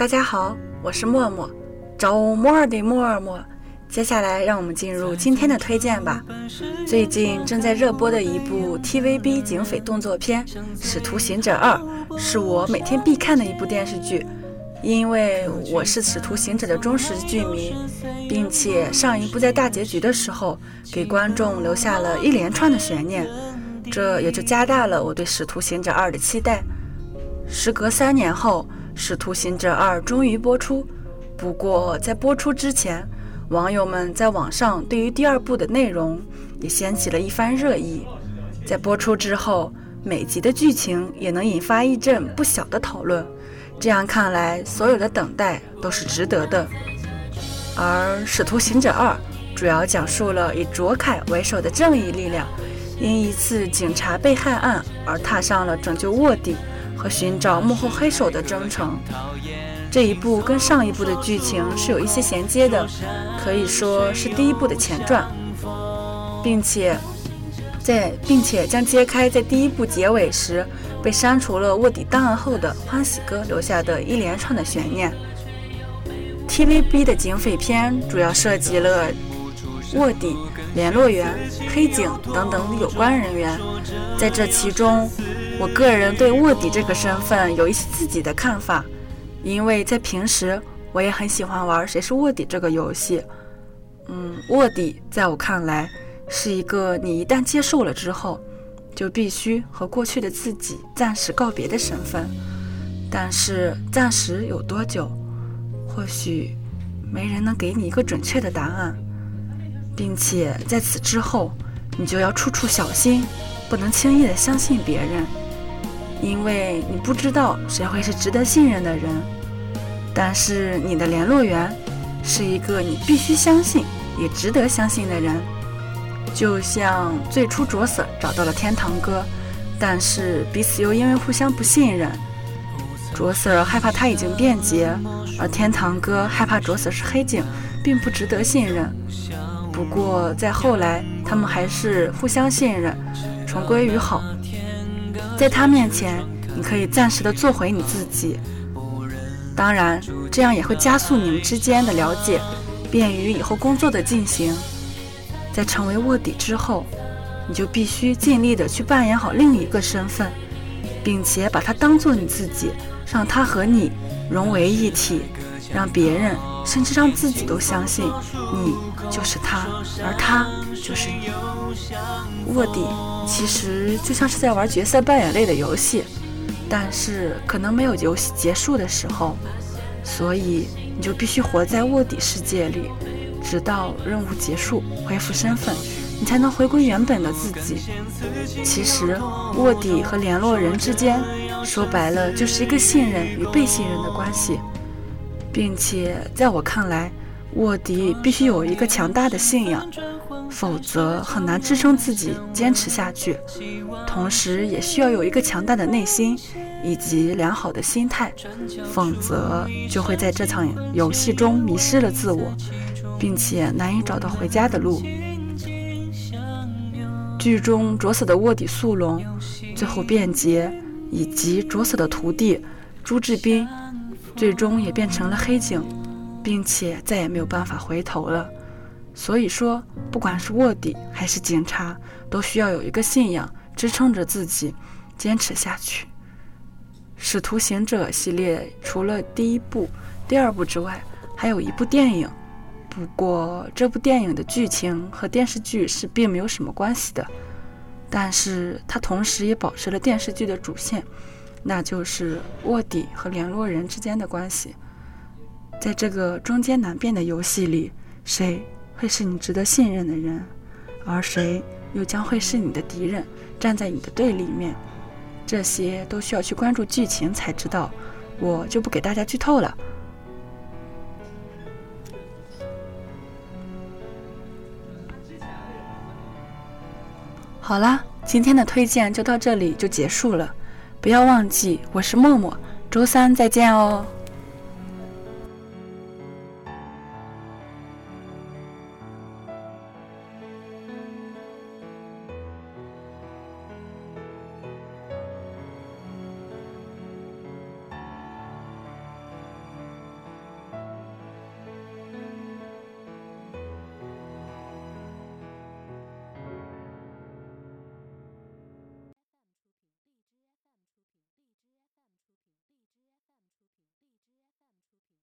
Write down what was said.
大家好，我是默默，周末的默默。接下来让我们进入今天的推荐吧。最近正在热播的一部 TVB 警匪动作片《使徒行者二》，是我每天必看的一部电视剧。因为我是《使徒行者》的忠实剧迷，并且上一部在大结局的时候给观众留下了一连串的悬念，这也就加大了我对《使徒行者二》的期待。时隔三年后，《使徒行者二》终于播出。不过在播出之前，网友们在网上对于第二部的内容也掀起了一番热议。在播出之后，每集的剧情也能引发一阵不小的讨论。这样看来，所有的等待都是值得的。而《使徒行者二》主要讲述了以卓凯为首的正义力量，因一次警察被害案而踏上了拯救卧底和寻找幕后黑手的征程。这一部跟上一部的剧情是有一些衔接的，可以说是第一部的前传，并且在并且将揭开在第一部结尾时。被删除了卧底档案后的欢喜哥留下的一连串的悬念。TVB 的警匪片主要涉及了卧底、联络员、黑警等等有关人员。在这其中，我个人对卧底这个身份有一些自己的看法，因为在平时我也很喜欢玩《谁是卧底》这个游戏。嗯，卧底在我看来是一个你一旦接受了之后。就必须和过去的自己暂时告别的身份，但是暂时有多久，或许没人能给你一个准确的答案，并且在此之后，你就要处处小心，不能轻易的相信别人，因为你不知道谁会是值得信任的人，但是你的联络员是一个你必须相信也值得相信的人。就像最初卓 Sir 找到了天堂哥，但是彼此又因为互相不信任，卓 Sir 害怕他已经变节，而天堂哥害怕卓 Sir 是黑警，并不值得信任。不过在后来，他们还是互相信任，重归于好。在他面前，你可以暂时的做回你自己，当然这样也会加速你们之间的了解，便于以后工作的进行。在成为卧底之后，你就必须尽力的去扮演好另一个身份，并且把它当做你自己，让他和你融为一体，让别人甚至让自己都相信你就是他，而他就是你。卧底其实就像是在玩角色扮演类的游戏，但是可能没有游戏结束的时候，所以你就必须活在卧底世界里。直到任务结束，恢复身份，你才能回归原本的自己。其实，卧底和联络人之间，说白了就是一个信任与被信任的关系，并且在我看来，卧底必须有一个强大的信仰，否则很难支撑自己坚持下去。同时，也需要有一个强大的内心以及良好的心态，否则就会在这场游戏中迷失了自我。并且难以找到回家的路。剧中卓死的卧底速龙，最后变节，以及卓死的徒弟朱志斌，最终也变成了黑警，并且再也没有办法回头了。所以说，不管是卧底还是警察，都需要有一个信仰支撑着自己，坚持下去。使徒行者系列除了第一部、第二部之外，还有一部电影。不过，这部电影的剧情和电视剧是并没有什么关系的，但是它同时也保持了电视剧的主线，那就是卧底和联络人之间的关系。在这个中间难辨的游戏里，谁会是你值得信任的人，而谁又将会是你的敌人，站在你的对立面？这些都需要去关注剧情才知道，我就不给大家剧透了。好啦，今天的推荐就到这里就结束了，不要忘记我是默默，周三再见哦。